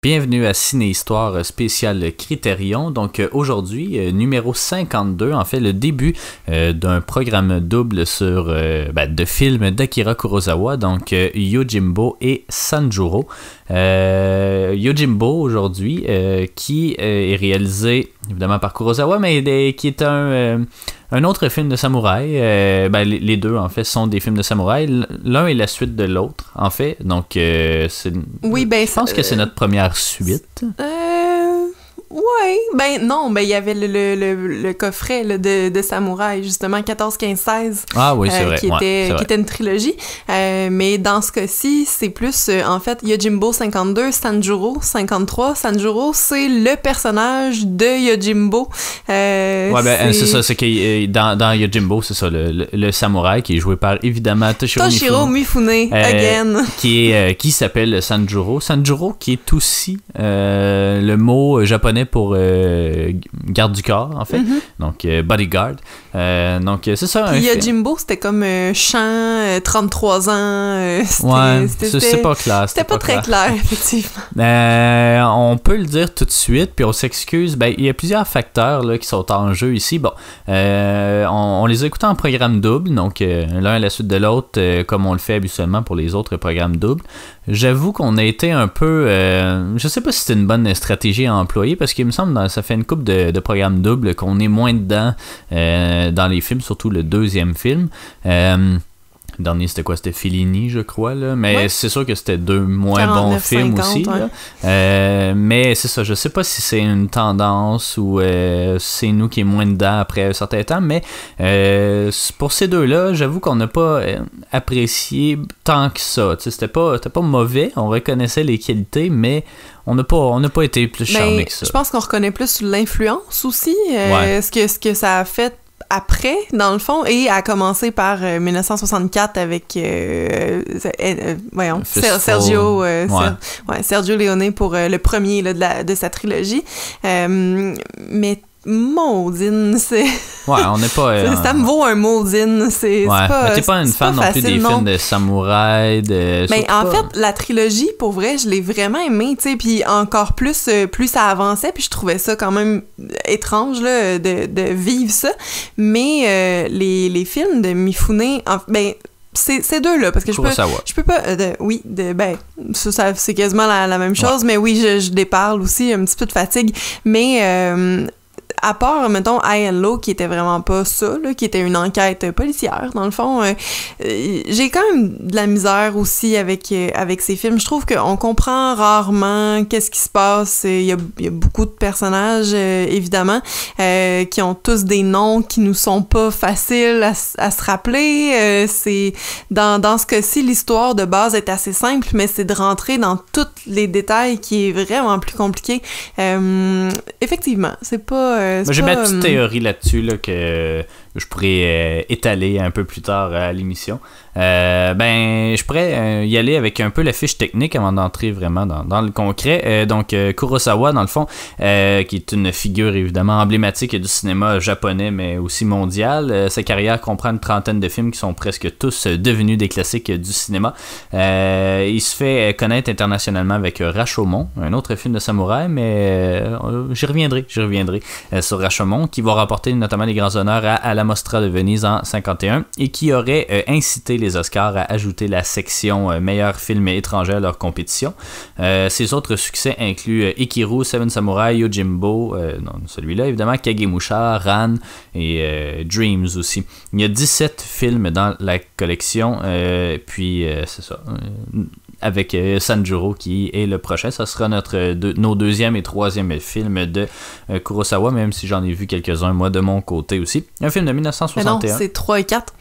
Bienvenue à Ciné Histoire spéciale Critérion. Donc euh, aujourd'hui, euh, numéro 52, en fait le début euh, d'un programme double sur ben, de films d'Akira Kurosawa, donc Yojimbo et Sanjuro. Yojimbo aujourd'hui, qui est réalisé évidemment par Kurosawa, mais qui est un un autre film de samouraï, euh, ben, les, deux en fait sont des films de samouraï. L'un est la suite de l'autre en fait. Donc euh, c'est. Oui, ben. Je pense que c'est notre première suite. Ouais, ben non, ben il y avait le, le, le, coffret là, de, de Samouraï, justement, 14, 15, 16. Ah oui, c'est euh, vrai. Qui, était, qui était une trilogie. Euh, mais dans ce cas-ci, c'est plus, euh, en fait, Yojimbo 52, Sanjuro 53. Sanjuro, c'est le personnage de Yojimbo. Ouais, ben c'est ça, c'est que dans, dans Yojimbo, c'est ça, le, le, samouraï qui est joué par évidemment Toshiro, Toshiro Mifune. again. Qui, est, qui s'appelle Sanjuro. Sanjuro qui est aussi le mot japonais pour euh, garde du corps, en fait. Mm-hmm. Donc, euh, bodyguard. Euh, donc, c'est ça. Puis Jimbo, c'était comme champ, 33 ans. ouais, c'est pas clair. C'était pas, très clair, effectivement. on peut le dire tout de suite, puis on s'excuse. Ben, il y a plusieurs facteurs là, qui sont en jeu ici. Bon, on, les a écoutés en programme double, donc l'un à la suite de l'autre, comme on le fait habituellement pour les autres programmes doubles. J'avoue qu'on a été un peu. je sais pas si c'est une bonne stratégie à employer, parce qu'il me semble ça fait une coupe de, programmes doubles qu'on est moins dedans euh, dans les films, surtout le deuxième film. Euh, le dernier, c'était quoi? C'était Fellini, je crois. Là. Mais c'est sûr que c'était deux moins bons films aussi. Euh, mais c'est ça, je sais pas si c'est une tendance ou c'est nous qui est moins dedans après un certain temps. Mais pour ces deux-là, j'avoue qu'on n'a pas apprécié tant que ça. C'était pas, pas mauvais, on reconnaissait les qualités, mais on n'a pas, on pas été plus ben, charmé que ça. Je pense qu'on reconnaît plus l'influence aussi, euh, ce, que, ce que ça a fait après, dans le fond, et a commencé par 1964 euh, avec euh, voyons, Sergio, Sergio Leone pour le premier là, de, la, de sa trilogie. mais Maudine, c'est. Ouais, on n'est pas. Euh, ça me vaut un maudine. C'est ouais. pas. t'es pas une fan non plus des films de samouraï. De... Mais en fait, la trilogie, pour vrai, je l'ai vraiment aimée, tu sais. Puis encore plus, euh, plus ça avançait, puis je trouvais ça quand même étrange, là, de, de vivre ça. Mais euh, les, les films de Mifune, en, ben, ces deux-là, parce que je peux, je peux pas. oui, de, ben, ça, c'est quasiment la, la même chose, mais oui, je, je déparle aussi un petit peu de fatigue. Mais à part, mettons, Low, qui était vraiment pas ça, là, qui était une enquête policière, dans le fond, euh, euh, j'ai quand même de la misère aussi avec, euh, avec ces films. Je trouve qu'on comprend rarement qu'est-ce qui se passe. Il y a, beaucoup de personnages, évidemment, qui ont tous des noms qui nous sont pas faciles à, à se rappeler. c'est dans, dans ce cas-ci, l'histoire de base est assez simple, mais c'est de rentrer dans tous les détails qui est vraiment plus compliqué. effectivement, c'est pas j'ai ma petite théorie là-dessus là, que je pourrais euh, étaler un peu plus tard à l'émission. Euh, ben, je pourrais euh, y aller avec un peu la fiche technique avant d'entrer vraiment dans, le concret. donc, Kurosawa, dans le fond, qui est une figure évidemment emblématique du cinéma japonais, mais aussi mondial. sa carrière comprend une trentaine de films qui sont presque tous devenus des classiques du cinéma. il se fait connaître internationalement avec Rashomon, un autre film de samouraï, mais j'y reviendrai, j'y reviendrai sur Rashomon, qui va rapporter notamment les grands honneurs à, à Mostra de Venise en 51 et qui aurait euh, incité les Oscars à ajouter la section euh, meilleur film étranger à leur compétition. Euh, ses autres succès incluent Ikiru, Seven Samurai, Yojimbo, non, celui-là évidemment, Kagemusha, Ran et Dreams aussi. Il y a 17 films dans la collection, puis c'est ça avec Sanjuro qui est le prochain. Ça sera notre nos deuxième et troisième films de Kurosawa, même si j'en ai vu quelques-uns moi de mon côté aussi. Un film de 1961. Mais non, c'est 3 et 4.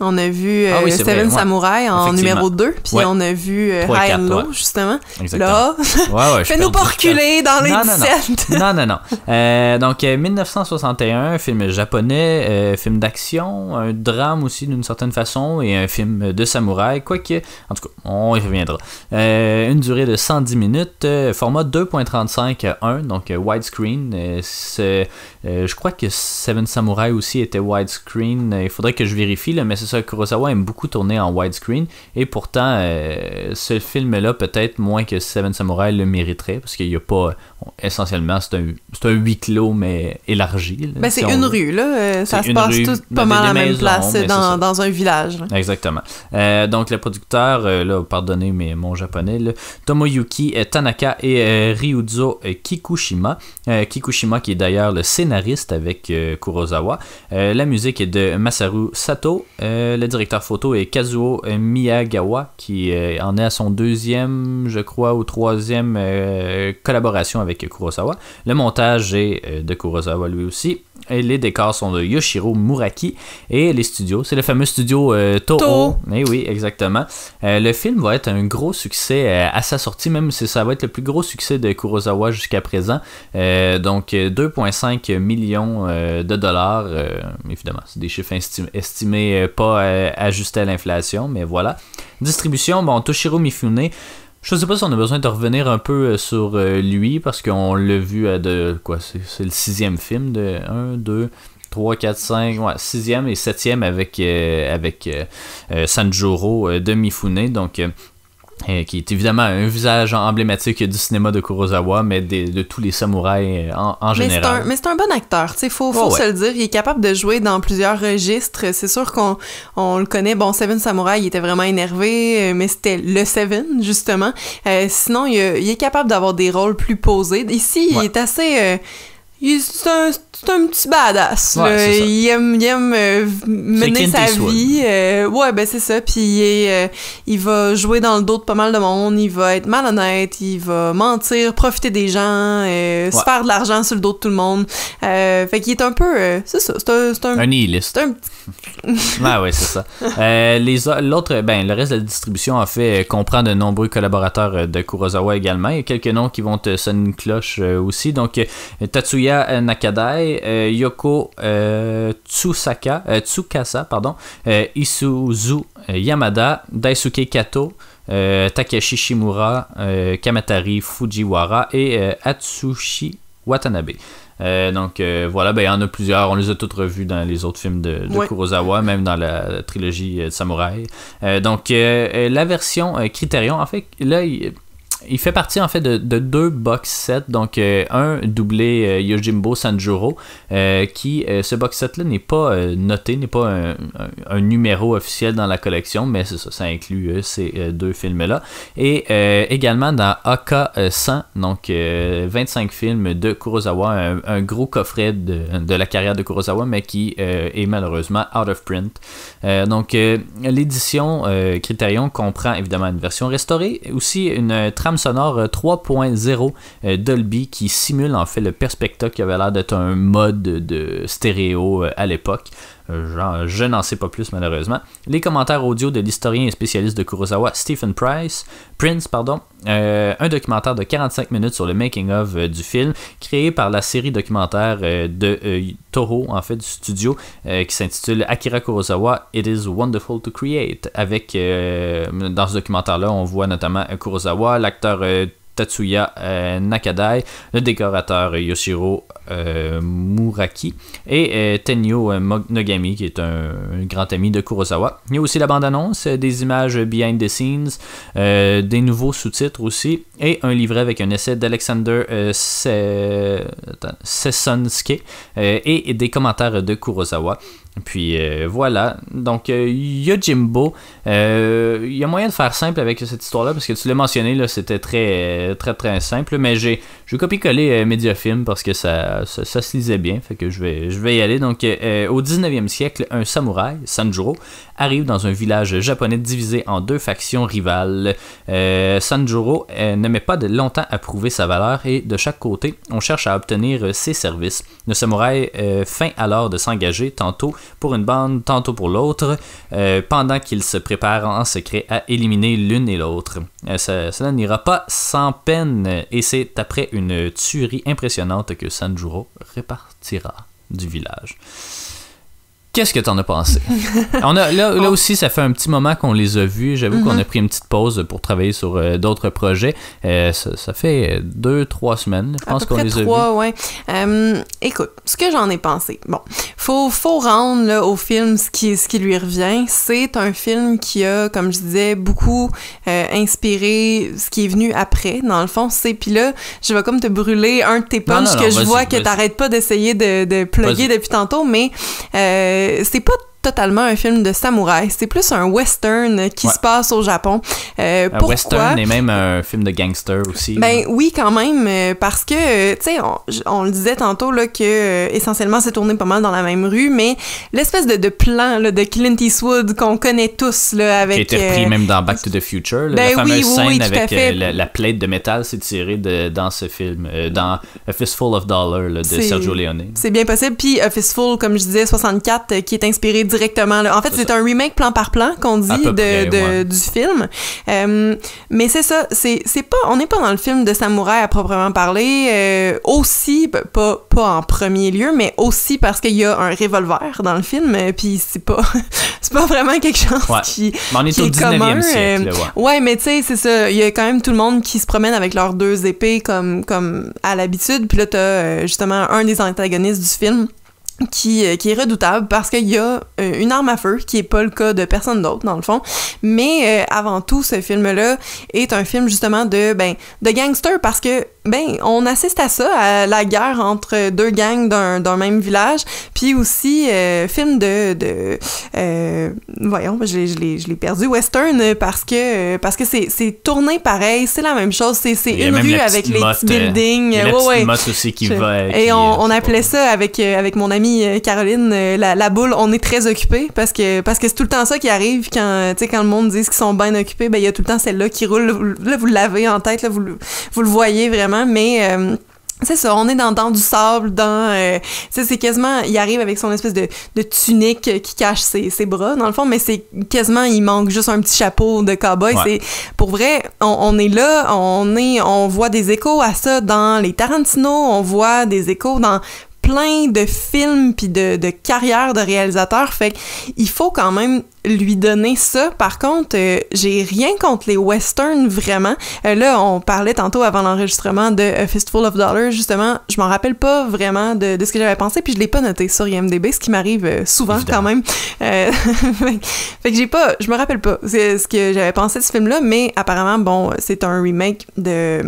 On a vu euh, ah Seven Samurai en numéro 2, puis on a vu euh, High and Low, justement. Exactement. Là, fais-nous pas reculer dans les non, 17. Non, non, non. Euh, donc, 1961, film japonais, film d'action, un drame aussi d'une certaine façon, et un film de samouraï, quoique, en tout cas, on y reviendra. une durée de 110 minutes, format 2.35 1, donc widescreen. je crois que Seven Samurai aussi était widescreen. Il faudrait que je vérifie, là, mais c'est ça, Kurosawa aime beaucoup tourner en widescreen, et pourtant, ce film-là, peut-être moins que Seven Samurai le mériterait, parce qu'il n'y a pas, essentiellement, c'est un, un huis clos, mais élargi. ben, c'est une rue, là. Ça se passe tout pas mal à la même place dans, dans, un village. Exactement. donc, le producteur, là, pardonnez mais mon japonais, Tomoyuki Tanaka et Ryuzo Kikushima. Kikushima qui est d'ailleurs le scénariste avec Kurosawa. la musique est de Masaru Sato. Le directeur photo est Kazuo Miyagawa qui en est à son deuxième, je crois, ou troisième collaboration avec Kurosawa. Le montage est de Kurosawa lui aussi. Et les décors sont de Yoshiro Muraki. Et les studios, c'est le fameux studio euh, Toho. Eh oui, exactement. Euh, le film va être un gros succès euh, à sa sortie, même si ça va être le plus gros succès de Kurosawa jusqu'à présent. donc 2,5 millions de dollars. évidemment, c'est des chiffres estimés, pas ajustés à l'inflation, mais voilà. Distribution, bon, Toshiro Mifune. Je sais pas si on a besoin de revenir un peu euh, sur euh, lui parce qu'on l'a vu à de quoi c'est le sixième film de 1, 2, 3, 4, 5, ouais, sixième et septième avec, euh, avec Sanjuro de Mifune. Donc euh, qui est évidemment un visage emblématique du cinéma de Kurosawa, mais de, tous les samouraïs euh, en, général. Mais c'est un, bon acteur, il faut, faut se le dire. Il est capable de jouer dans plusieurs registres. C'est sûr qu'on on le connaît. Bon, Seven Samurai, il était vraiment énervé, euh, mais c'était le Seven, justement. sinon, il, est capable d'avoir des rôles plus posés. Ici, il est assez... c'est un, un petit badass. il aime, il aime euh, mener sa vie. Euh, ouais, ben c'est ça. Puis il, euh, il va jouer dans le dos de pas mal de monde. Il va être malhonnête. Il va mentir, profiter des gens, se faire de l'argent sur le dos de tout le monde. fait qu'il est un peu. c'est ça. C'est un, c'est un, un nihiliste. Un ah ouais, c'est ça. les l'autre, ben le reste de la distribution en fait comprend de nombreux collaborateurs de Kurosawa également. Il y a quelques noms qui vont te sonner une cloche aussi. Donc Tatsuya Nakadai. Euh, Yoko euh, Tsusaka, euh, Tsukasa, pardon, Isuzu Yamada, Daisuke Kato, Takeshi Shimura, Kamatari Fujiwara et Atsushi Watanabe. donc voilà, ben, il y en a plusieurs, on les a toutes revus dans les autres films de, Kurosawa, même dans la, trilogie de Samouraï. donc la version Criterion, en fait, là, il, il fait partie en fait de, deux box sets, donc euh, un doublé euh, Yojimbo Sanjuro, euh, qui ce box set là n'est pas noté, n'est pas un, numéro officiel dans la collection, mais c'est ça, ça inclut ces deux films là. Et également dans AK 100, donc 25 films de Kurosawa, un, gros coffret de, de, la carrière de Kurosawa, mais qui est malheureusement out of print. donc l'édition Criterion comprend évidemment une version restaurée, aussi une sonore 3.0 euh, euh, Dolby qui simule en fait le Perspecta qui avait l'air d'être un mode de stéréo euh, à l'époque. Je n'en sais pas plus malheureusement. Les commentaires audio de l'historien et spécialiste de Kurosawa Stephen Price, Prince, pardon, un documentaire de 45 minutes sur le making of du film, créé par la série documentaire de Toho, en fait du studio, qui s'intitule Akira Kurosawa It Is Wonderful to Create. Avec dans ce documentaire-là, on voit notamment Kurosawa, l'acteur euh, Tatsuya euh, Nakadai, le décorateur Yoshiro euh, Muraki et Tenyo Nogami qui est un, grand ami de Kurosawa. Il y a aussi la bande-annonce, des images behind the scenes, des nouveaux sous-titres aussi et un livret avec un essai d'Alexander Sessonske et des commentaires de Kurosawa. Puis euh, voilà. Donc, euh, Yojimbo, euh, il y a moyen de faire simple avec cette histoire-là, parce que tu l'as mentionné, là, c'était très, très, très simple. Mais j'ai, je copié-coller Mediafilm parce que ça, ça, se lisait bien. Fait que je vais, je vais y aller. Donc, au 19e siècle, un samouraï, Sanjuro, arrive dans un village japonais divisé en deux factions rivales. Sanjuro ne met pas de longtemps à prouver sa valeur et de chaque côté, on cherche à obtenir ses services. Le samouraï feint alors de s'engager tantôt pour une bande, tantôt pour l'autre, euh, pendant qu'ils se préparent en secret à éliminer l'une et l'autre. Euh, cela n'ira pas sans peine, et c'est après une tuerie impressionnante que Sanjuro repartira du village. Qu'est-ce que t'en as pensé? On a, là, là, aussi, ça fait un petit moment qu'on les a vus. J'avoue qu'on a pris une petite pause pour travailler sur euh, d'autres projets. Euh, ça, fait deux, trois semaines, je pense qu'on les a vus. Ouais. Euh, écoute, ce que j'en ai pensé. Bon, faut, faut rendre là, au film ce qui, ce qui lui revient. C'est un film qui a, comme je disais, beaucoup euh, inspiré ce qui est venu après. Dans le fond, c'est. Puis là, je vais comme te brûler un de tes punchs non, que je vois que t'arrêtes pas d'essayer de, de plugger depuis tantôt, mais euh, c'est pas totalement un film de samouraï. C'est plus un western qui Ouais. se passe au Japon. Euh, Un pourquoi? western et même un film de gangster aussi. Ben oui, quand même, euh, parce que, euh, tu sais, on, le disait tantôt, là, que euh, essentiellement c'est tourné pas mal dans la même rue, mais l'espèce de, de plan là, de Clint Eastwood qu'on connaît tous, là, avec... qui a été repris euh, même dans Back to the Future. là, ben la oui, fameuse oui, scène oui, avec la, la plate de métal, c'est tiré de, dans ce film, dans A Fistful of Dollars de Sergio Leone. C'est bien possible. Puis A Fistful, comme je disais, 64, euh, qui est inspiré directement. Là. En fait, C'est un remake plan par plan qu'on dit de, près, de- ouais. du film. Euh, mais c'est ça, c'est c'est pas, on n'est pas dans le film de samouraï à proprement parler. euh, aussi, pas, pas en premier lieu, mais aussi parce qu'il y a un revolver dans le film. euh, Puis c'est pas, c'est pas vraiment quelque chose Ouais. qui, Mais on est qui au est 19e commun, siècle. ouais. Ouais, mais tu sais, c'est ça. Il y a quand même tout le monde qui se promène avec leurs deux épées comme, comme à l'habitude. Puis là, t'as justement un des antagonistes du film qui, euh, qui est redoutable parce qu'il y a euh, une arme à feu, qui est pas le cas de personne d'autre, dans le fond. Mais euh, avant tout, ce film-là est un film justement de, ben, de gangsters parce que, ben, on assiste à ça, à la guerre entre deux gangs d'un d'un même village. Puis aussi, euh, film de. de euh, voyons, je l'ai- je l'ai je l'ai perdu, western, parce que, parce que c'est c'est tourné pareil, c'est la même chose. C'est une rue avec les petits buildings. Euh, ouais, aussi qui Je- va. Et on, appelait ça avec, euh, avec mon amie Caroline, la, la boule, on est très occupé parce que parce que c'est tout le temps ça qui arrive quand, tu sais, quand le monde dit qu'ils sont bien occupés, ben il y a tout le temps celle-là qui roule. Là, vous l'avez en tête, là, vous, vous le voyez vraiment, mais... euh, c'est ça, on est dans, dans du sable, dans... euh, c'est quasiment... Il arrive avec son espèce de, de tunique qui cache ses, ses bras, dans le fond, mais c'est quasiment... Il manque juste un petit chapeau de cowboy. Ouais. C'est Pour vrai, on, on est là, on est... On voit des échos à ça dans les Tarantino, on voit des échos dans plein de films puis de, de carrières de réalisateurs. Fait il faut quand même lui donner ça. Par contre, euh, j'ai rien contre les westerns, vraiment. Euh, là, on parlait tantôt avant l'enregistrement de A Fistful of Dollars, justement. Je m'en rappelle pas vraiment de, de ce que j'avais pensé, puis je l'ai pas noté sur IMDb, ce qui m'arrive euh, souvent Évidemment. quand même. Fait que j'ai pas... Je me rappelle pas ce que j'avais pensé de ce film-là, mais apparemment, bon, c'est un remake de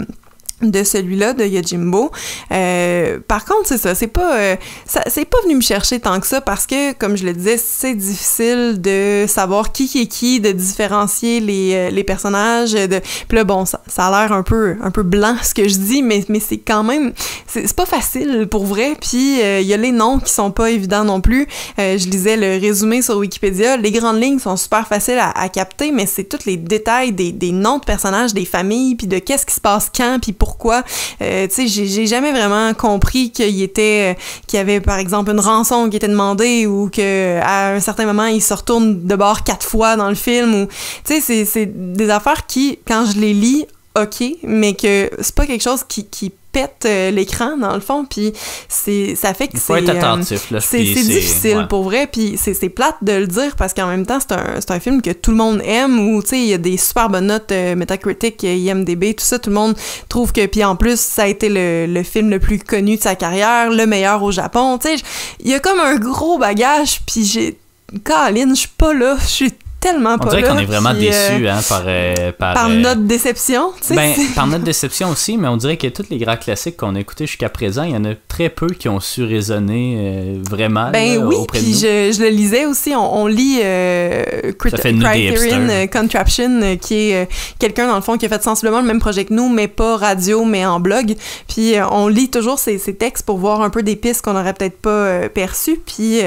de celui-là de Yojimbo. Euh, par contre, c'est ça, c'est pas euh, c'est pas venu me chercher tant que ça parce que comme je le disais, c'est difficile de savoir qui est qui, de différencier les, euh, les personnages de puis là bon, ça, ça a l'air un peu un peu blanc ce que je dis mais mais c'est quand même c'est pas facile pour vrai puis euh, il y a les noms qui sont pas évidents non plus. Euh, je lisais le résumé sur Wikipédia, les grandes lignes sont super faciles à, à capter mais c'est tous les détails des, des noms de personnages, des familles puis de qu'est-ce qui se passe quand puis pourquoi. Euh, tu sais, j'ai jamais vraiment compris qu'il était, euh, qu'il y avait par exemple une rançon qui était demandée ou que à un certain moment il se retourne de bord quatre fois dans le film tu sais, c'est- des affaires qui, quand je les lis, ok, mais que c'est pas quelque chose qui pète euh, l'écran dans le fond, puis c'est ça fait que c'est euh, c'est c'est difficile ouais. pour vrai, puis c'est c'est plate de le dire parce qu'en même temps, c'est un, c'est un film que tout le monde aime ou, tu sais, il y a des super bonnes notes euh, Metacritic, euh, IMDB, tout ça, tout le monde trouve que, puis en plus, ça a été le, le film le plus connu de sa carrière, le meilleur au Japon, tu sais, il y a comme un gros bagage, puis j'ai... Caroline, je suis pas là, je suis tellement On pas dirait là. qu'on est vraiment puis, euh, déçus hein, par, euh, par, par euh, notre déception, tu sais. Ben, par notre déception aussi, mais on dirait que tous les grands classiques qu'on a écoutés jusqu'à présent, il y en a très peu qui ont su résonner euh, vraiment Ben là, oui, auprès de puis nous. je, je le lisais aussi, on, on lit Criterion euh, Contraption, qui est quelqu'un dans le fond qui a fait sensiblement le même projet que nous, mais pas radio, mais en blog. Puis on lit toujours ces, ces textes pour voir un peu des pistes qu'on n'aurait peut-être pas perçues. Puis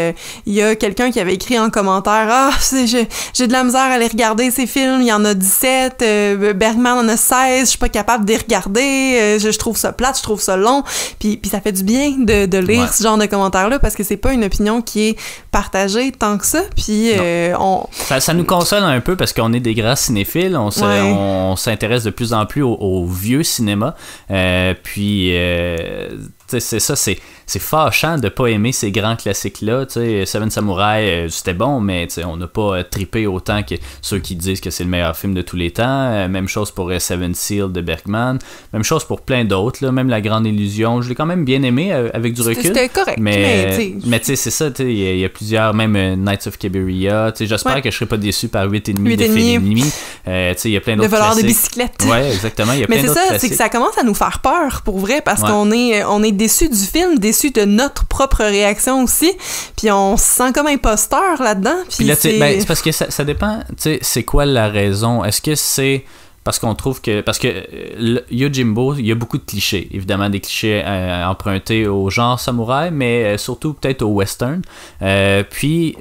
il y a quelqu'un qui avait écrit en commentaire « Ah, c'est- j'ai de la misère à les regarder ces films, il y en a 17, euh, Bergman en a 16, je suis pas capable de les regarder, euh, je, je trouve ça plate, je trouve ça long. » Puis, puis ça fait du bien de, de lire Ouais. ce genre de commentaires-là parce que c'est pas une opinion qui est partagée tant que ça. Puis euh, on... Ça, ça nous console un peu parce qu'on est des grands cinéphiles, on, Ouais. s'intéresse de plus en plus au, au vieux cinéma. Puis, c'est ça, c'est c'est fâchant de pas aimer ces grands classiques-là. Seven Samurai, euh, c'était bon, mais on n'a pas euh, trippé autant que ceux qui disent que c'est le meilleur film de tous les temps. Euh, même chose pour Seven Seal de Bergman. Même chose pour plein d'autres. Même La Grande Illusion. Je l'ai quand même bien aimé avec du recul. C'était correct. Mais, mais tu sais, c'est ça. Il y, y, a plusieurs, même Knights of Cabiria. J'espère que je serai pas déçu par 8,5 de Fellini. Il y a plein d'autres. Le voleur de bicyclette. Ouais, exactement. Y a mais c'est ça, c'est que ça commence à nous faire peur, pour vrai, parce qu'on est, on est déçu du film, déçu de notre propre réaction aussi. Puis on se sent comme imposteur là-dedans. Puis, là, c'est ben, parce que ça, ça dépend, tu sais, c'est quoi la raison? Est-ce que c'est parce qu'on trouve que parce que euh, Yojimbo il y a beaucoup de clichés évidemment des clichés euh, empruntés au genre samouraï mais euh, surtout peut-être au western puis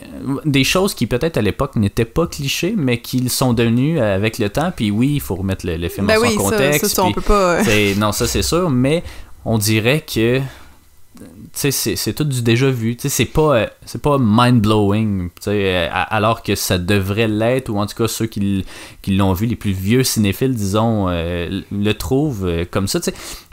des choses qui peut-être à l'époque n'étaient pas clichés mais qui sont devenues avec le temps puis oui il faut remettre le, film ben dans son contexte ça, ça, on peut pas... non ça c'est sûr mais on dirait que c'est tout du déjà vu. C'est pas, euh, pas mind-blowing, euh, alors que ça devrait l'être, ou en tout cas ceux qui, qui l'ont vu, les plus vieux cinéphiles, disons, euh, le trouvent comme ça.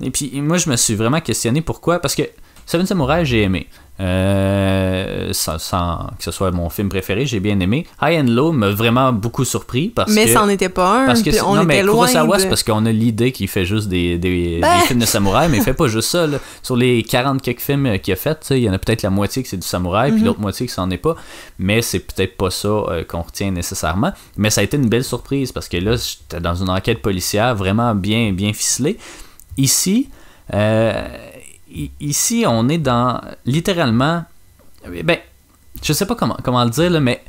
Et puis moi, je me suis vraiment questionné pourquoi, parce que Seven Samurai, j'ai aimé. Euh, sans, que ce soit mon film préféré, j'ai bien aimé. High and Low m'a vraiment beaucoup surpris parce mais que. Mais ça n'en était pas un. Parce que on non, était mais loin Kurosawa, de... c'est parce qu'on a l'idée qu'il fait juste des, des, Ben. des, films de samouraï, mais il fait pas juste ça. Là. Sur les 40 quelques films qu'il a fait, il y en a peut-être la moitié que c'est du samouraï, puis Mhm. l'autre moitié que ça n'en est pas. Mais c'est peut-être pas ça euh, qu'on retient nécessairement. Mais ça a été une belle surprise parce que là, j'étais dans une enquête policière vraiment bien, bien ficelée. Ici, euh, ici, on est dans littéralement. Ben, je sais pas comment, comment le dire, mais.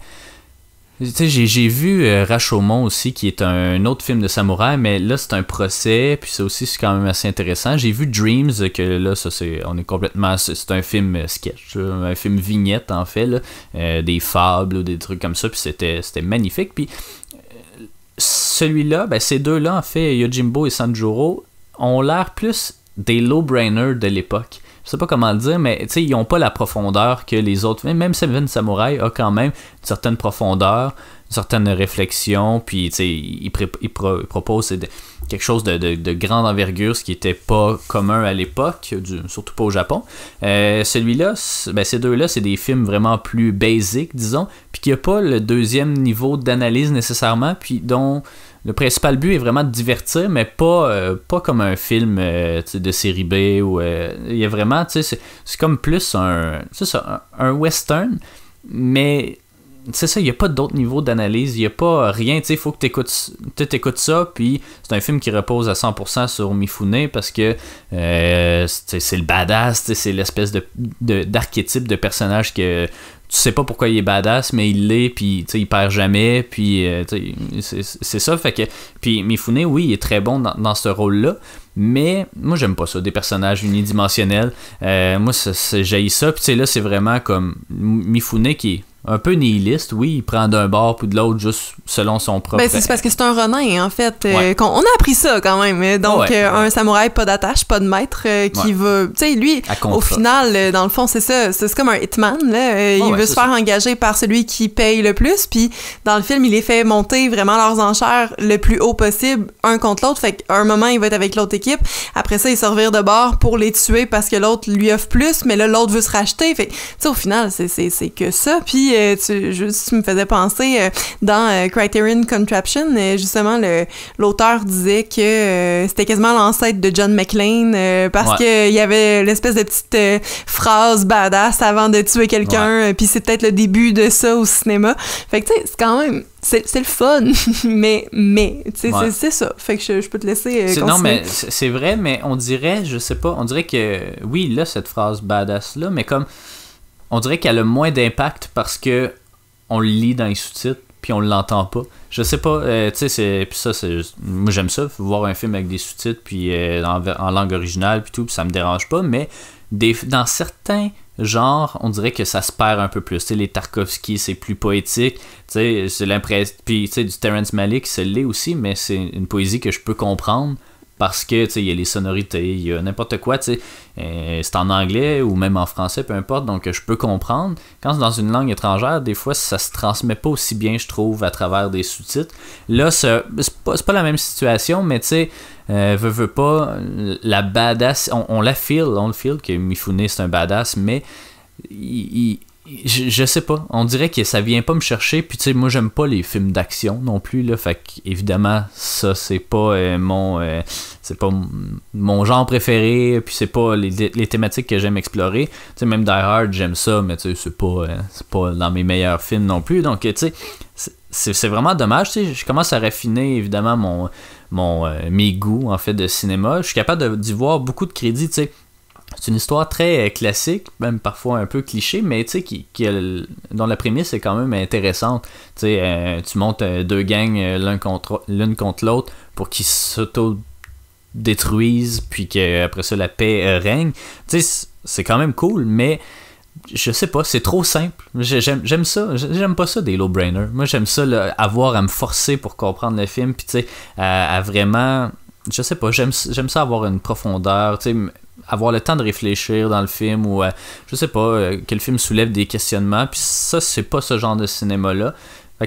J'ai, vu euh, Rashomon aussi, qui est un autre film de samouraï, mais là, c'est un procès, puis ça aussi, c'est quand même assez intéressant. J'ai vu Dreams, que là, ça, c'est, on est complètement, c'est, un film euh, sketch, un film vignette, en fait, euh, des fables ou des trucs comme ça, puis c'était, c'était magnifique. Puis euh, celui-là, ben, ces deux-là, en fait, Yojimbo et Sanjuro, ont l'air plus des low-brainers de l'époque. Je sais pas comment le dire, mais ils ont pas la profondeur que les autres. Même Seven Samurai a quand même une certaine profondeur, une certaine réflexion, puis il, il pro- il propose quelque chose de, de- de grande envergure, ce qui était pas commun à l'époque, surtout pas au Japon. Euh, Celui-là, ben, ces deux-là, c'est des films vraiment plus basiques, disons, puis qui a pas le deuxième niveau d'analyse nécessairement, puis dont le principal but est vraiment de divertir, mais pas, euh, pas comme un film euh, de série B ou euh, il y a vraiment, c'est, comme plus un, ça, un western, mais c'est ça, il n'y a pas d'autre niveau d'analyse, il n'y a pas rien, tu sais, il faut que tu écoutes ça, puis c'est un film qui repose à 100% sur Mifune parce que euh, c'est, le badass, c'est l'espèce de, de- d'archétype de personnage que tu sais pas pourquoi il est badass, mais il l'est, puis il perd jamais, puis euh, c'est, ça, fait que, puis Mifune, oui, il est très bon dans, ce rôle-là, mais moi j'aime pas ça, des personnages unidimensionnels, Euh, moi ça, ça puis là c'est vraiment comme Mifune qui est un peu nihiliste, oui, il prend d'un bord puis de l'autre juste selon son propre... Ben, c'est parce que c'est un renin, en fait. euh, Ouais. on a appris ça quand même. euh, Donc, Ouais. euh, un samouraï, pas d'attache, pas de maître, euh, qui Ouais. va. Tu sais, lui, au final, dans le fond, c'est ça. C'est comme un hitman, là. il veut se faire engager par celui qui paye le plus. Puis, dans le film, il les fait monter vraiment leurs enchères le plus haut possible, un contre l'autre. Fait qu'à un moment, il va être avec l'autre équipe. Après ça, il se revire de bord pour les tuer parce que l'autre lui offre plus, mais là, l'autre veut se racheter. Fait tu sais, au final, c'est- c'est c'est que ça. Puis, euh, tu, juste, tu me faisais penser euh, dans euh, Criterion Contraption, justement, l'auteur disait que c'était quasiment l'ancêtre de John McClane parce Ouais. que il y avait l'espèce de petite phrase badass avant de tuer quelqu'un, puis c'est peut-être le début de ça au cinéma. Fait que, tu sais, c'est quand même. C'est le fun, mais, mais, Ouais. c'est- ça. Fait que je, je peux te laisser. euh, non, mais c'est c'est vrai, mais on dirait, je sais pas, on dirait que, oui, là, cette phrase badass-là, mais comme, on dirait qu'elle a moins d'impact parce que on le lit dans les sous-titres, puis on l'entend pas. Je sais pas, euh, tu sais, c'est, puis ça, c'est, moi j'aime ça, voir un film avec des sous-titres, puis euh, en, langue originale, puis tout, puis ça me dérange pas, mais dans certains genres, on dirait que ça se perd un peu plus. Sais, les Tarkovsky, c'est plus poétique. Tu sais, c'est l'impression. Puis, tu sais, du Terrence Malick, c'est l'est aussi, mais c'est une poésie que je peux comprendre parce que, tu sais, il y a les sonorités, il y a n'importe quoi, tu sais. Euh, c'est en anglais ou même en français, peu importe, donc je peux comprendre. Quand c'est dans une langue étrangère, des fois, ça se transmet pas aussi bien, je trouve, à travers des sous-titres. Là, c'est pas, pas la même situation, mais tu sais, Euh, veut, veut pas, la badass, on, on la feel, on le feel que Mifune c'est un badass, mais il, je, sais pas. On dirait que ça vient pas me chercher. Puis tu sais, moi j'aime pas les films d'action non plus là. Fait évidemment ça c'est pas euh, mon euh, c'est pas mon genre préféré. Puis c'est pas les, les, thématiques que j'aime explorer. Tu sais même Die Hard j'aime ça, mais tu sais c'est pas euh, c'est pas dans mes meilleurs films non plus. Donc tu sais c'est vraiment dommage. Tu sais, je commence à raffiner évidemment mon mon mes goûts en fait de cinéma. Je suis capable d'y voir beaucoup de crédits. Tu sais c'est une histoire très euh, classique, même parfois un peu cliché, mais tu sais, qui, qui dont la prémisse est quand même intéressante. Tu sais, euh, tu montes euh, deux gangs l'une contre l'autre pour qu'ils s'auto détruisent, puis qu'après ça la paix règne. Tu sais, c'est quand même cool, mais je sais pas, c'est trop simple. J'aime ça, j'aime pas ça des low-brainers. Moi, j'aime ça, avoir à me forcer pour comprendre le film, puis tu sais, à, à, vraiment. Je sais pas, j'aime ça avoir une profondeur, tu sais avoir le temps de réfléchir dans le film ou euh, je sais pas euh, que le film soulève des questionnements puis ça c'est pas ce genre de cinéma là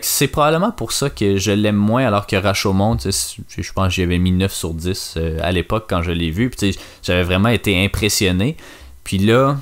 c'est probablement pour ça que je l'aime moins alors que Rashomon, je pense que j'y avais mis 9 sur 10 euh, à l'époque quand je l'ai vu. J'avais vraiment été impressionné. Puis là,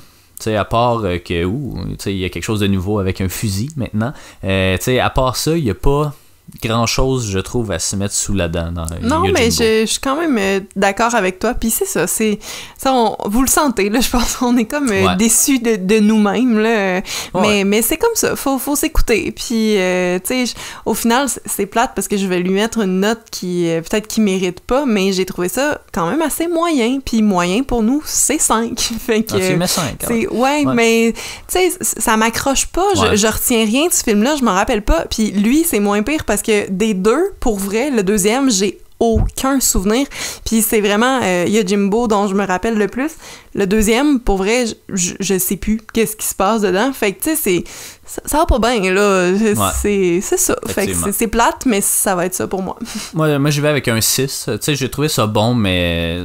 à part que il y a quelque chose de nouveau avec un fusil maintenant, à part ça, il n'y a pas grand chose, je trouve, à se mettre sous la dent. Dans non, mais je, suis quand même euh, d'accord avec toi. Puis c'est ça, c'est ça, vous le sentez là. Je pense qu'on est comme euh, déçus de, de nous-mêmes là. Mais mais c'est comme ça. Faut faut s'écouter. Puis euh, tu sais, au final, c'est plate parce que je vais lui mettre une note qui peut-être qui mérite pas, mais j'ai trouvé ça quand même assez moyen. Puis moyen pour nous, c'est 5 fait que. Un 5. Ouais, ouais, mais tu sais, ça m'accroche pas. Je, je retiens rien de ce film-là. Je m'en rappelle pas. Puis lui, c'est moins pire parce que des deux, pour vrai, le deuxième, j'ai aucun souvenir. Puis c'est vraiment euh, Yojimbo dont je me rappelle le plus. Le deuxième, pour vrai, je, je sais plus qu'est-ce qui se passe dedans. Fait que tu sais, c'est ça, va pas bien là. C'est ça. Fait que c'est plate, mais ça va être ça pour moi. moi, moi, je vais avec un 6. Tu sais, j'ai trouvé ça bon, mais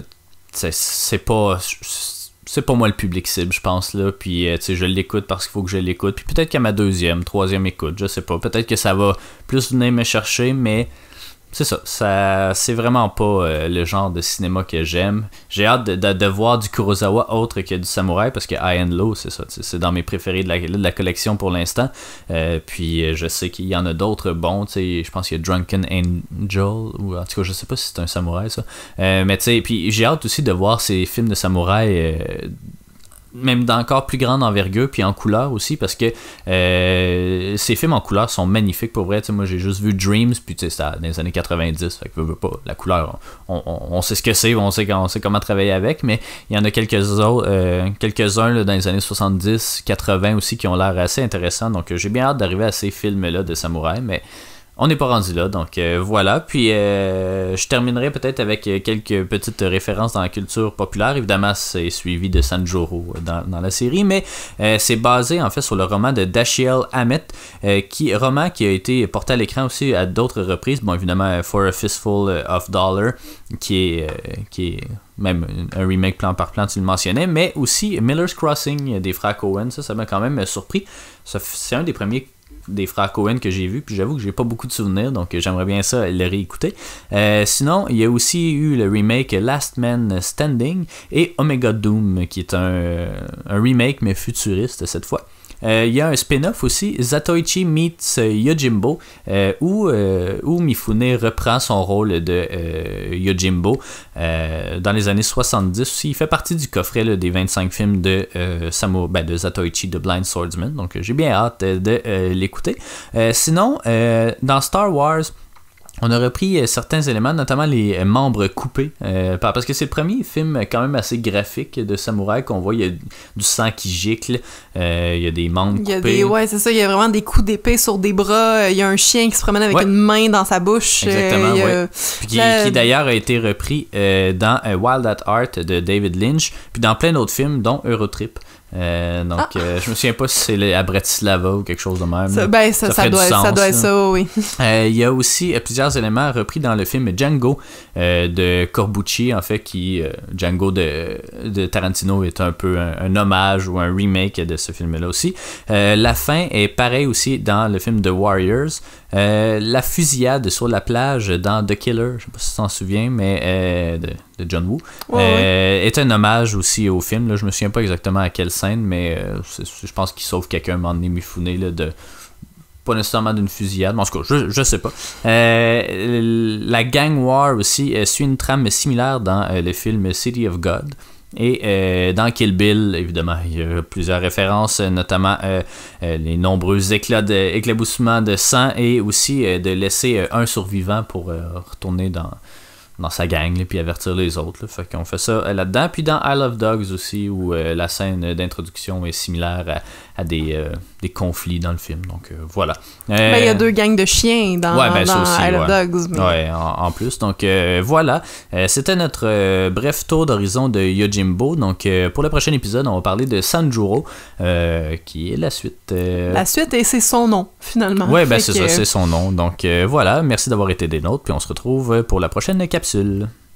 c'est pas c'est pas moi le public cible, je pense, là. Puis, euh, tu sais, je l'écoute parce qu'il faut que je l'écoute. Puis peut-être qu'à ma deuxième, troisième écoute, je sais pas. Peut-être que ça va plus venir me chercher, mais c'est ça, ça c'est vraiment pas euh, le genre de cinéma que j'aime. J'ai hâte de, de, voir du Kurosawa autre que du samouraï parce que High and Low, c'est ça, c'est dans mes préférés de la, de la collection pour l'instant. Euh, puis euh, je sais qu'il y en a d'autres bons, tu sais, je pense qu'il y a Drunken Angel ou en tout cas je sais pas si c'est un samouraï ça. mais tu sais, puis j'ai hâte aussi de voir ces films de samouraï même d'encore plus grande envergure, puis en couleur aussi, parce que euh, ces films en couleur sont magnifiques pour vrai. moi, j'ai juste vu Dreams, puis c'était dans les années 90, fait que veux, pas, la couleur, on, sait ce que c'est, on sait, on sait comment travailler avec, mais il y en a quelques autres, euh, quelques-uns dans les années 70, 80 aussi, qui ont l'air assez intéressants, donc j'ai bien hâte d'arriver à ces films-là de samouraï, mais on n'est pas rendu là, donc euh, voilà. Puis euh, je terminerai peut-être avec quelques petites références dans la culture populaire. Évidemment, c'est suivi de Sanjuro dans, la série, mais euh, c'est basé en fait sur le roman de Dashiell Hammett, qui roman qui a été porté à l'écran aussi à d'autres reprises. Bon, évidemment, For a Fistful of Dollar, qui est, même un remake plan par plan, tu le mentionnais, mais aussi Miller's Crossing des frères Cohen. Ça m'a quand même surpris. C'est un des premiers des frères Cohen que j'ai vu, puis j'avoue que j'ai pas beaucoup de souvenirs, donc j'aimerais bien ça le réécouter. Euh, sinon, il y a aussi eu le remake Last Man Standing et Omega Doom, qui est un, un remake mais futuriste cette fois. Euh, il y a un spin-off aussi, Zatoichi meets euh, Yojimbo, euh, où, où, Mifune reprend son rôle de Yojimbo dans les années 70. Il fait partie du coffret des 25 films de, Samu, ben, de Zatoichi, de Blind Swordsman, donc j'ai bien hâte de l'écouter. sinon, dans Star Wars, on a repris euh, certains éléments, notamment les euh, membres coupés, euh, parce que c'est le premier film quand même assez graphique de samouraï qu'on voit. Il y a du sang qui gicle, il y a des membres il y a Des, ouais, c'est ça. Il y a vraiment des coups d'épée sur des bras. Il y a un chien qui se promène avec une main dans sa bouche. Exactement, Puis qui, d'ailleurs a été repris dans Wild at Heart de David Lynch, puis dans plein d'autres films, dont Eurotrip. Euh, donc, ah. euh, je me souviens pas si c'est à Bratislava ou quelque chose de même. Ça, ben, ça, ça, doit, doit être ça, oui. Euh, il y a aussi plusieurs éléments repris dans le film Django de Corbucci, en fait, qui Django de, de, Tarantino est un peu un, hommage ou un remake de ce film-là aussi. la fin est pareil aussi dans le film The Warriors. La fusillade sur la plage dans The Killer, je sais pas si tu t'en souviens, mais de, de, John Woo, est un hommage aussi au film. Là, je me souviens pas exactement à quelle scène, mais je pense qu'il sauve quelqu'un, un moment donné, Mifune, là, de pas nécessairement d'une fusillade, mais en tout cas, je, je sais pas. Euh, la gang war aussi euh, suit une trame similaire dans euh, le film City of God. Et dans Kill Bill, évidemment, il y a plusieurs références, notamment les nombreux éclats de, éclaboussements de sang et aussi de laisser un survivant pour retourner dans, dans sa gang, et puis avertir les autres. Là. Fait qu'on fait ça là-dedans. Puis dans I Love Dogs aussi, où la scène d'introduction est similaire à, à des, euh, des conflits dans le film. Donc euh, voilà. Ben, il y a euh, deux gangs de chiens dans, ouais, ben, dans aussi, Isle of Dogs. Mais... Ouais, en, plus. Donc voilà. C'était notre bref tour d'horizon de Yojimbo. Donc pour le prochain épisode, on va parler de Sanjuro, qui est la suite. La suite, et c'est son nom, finalement. Ouais, ben c'est ça, c'est son nom. Donc voilà. Merci d'avoir été des nôtres. Puis on se retrouve pour la prochaine capsule.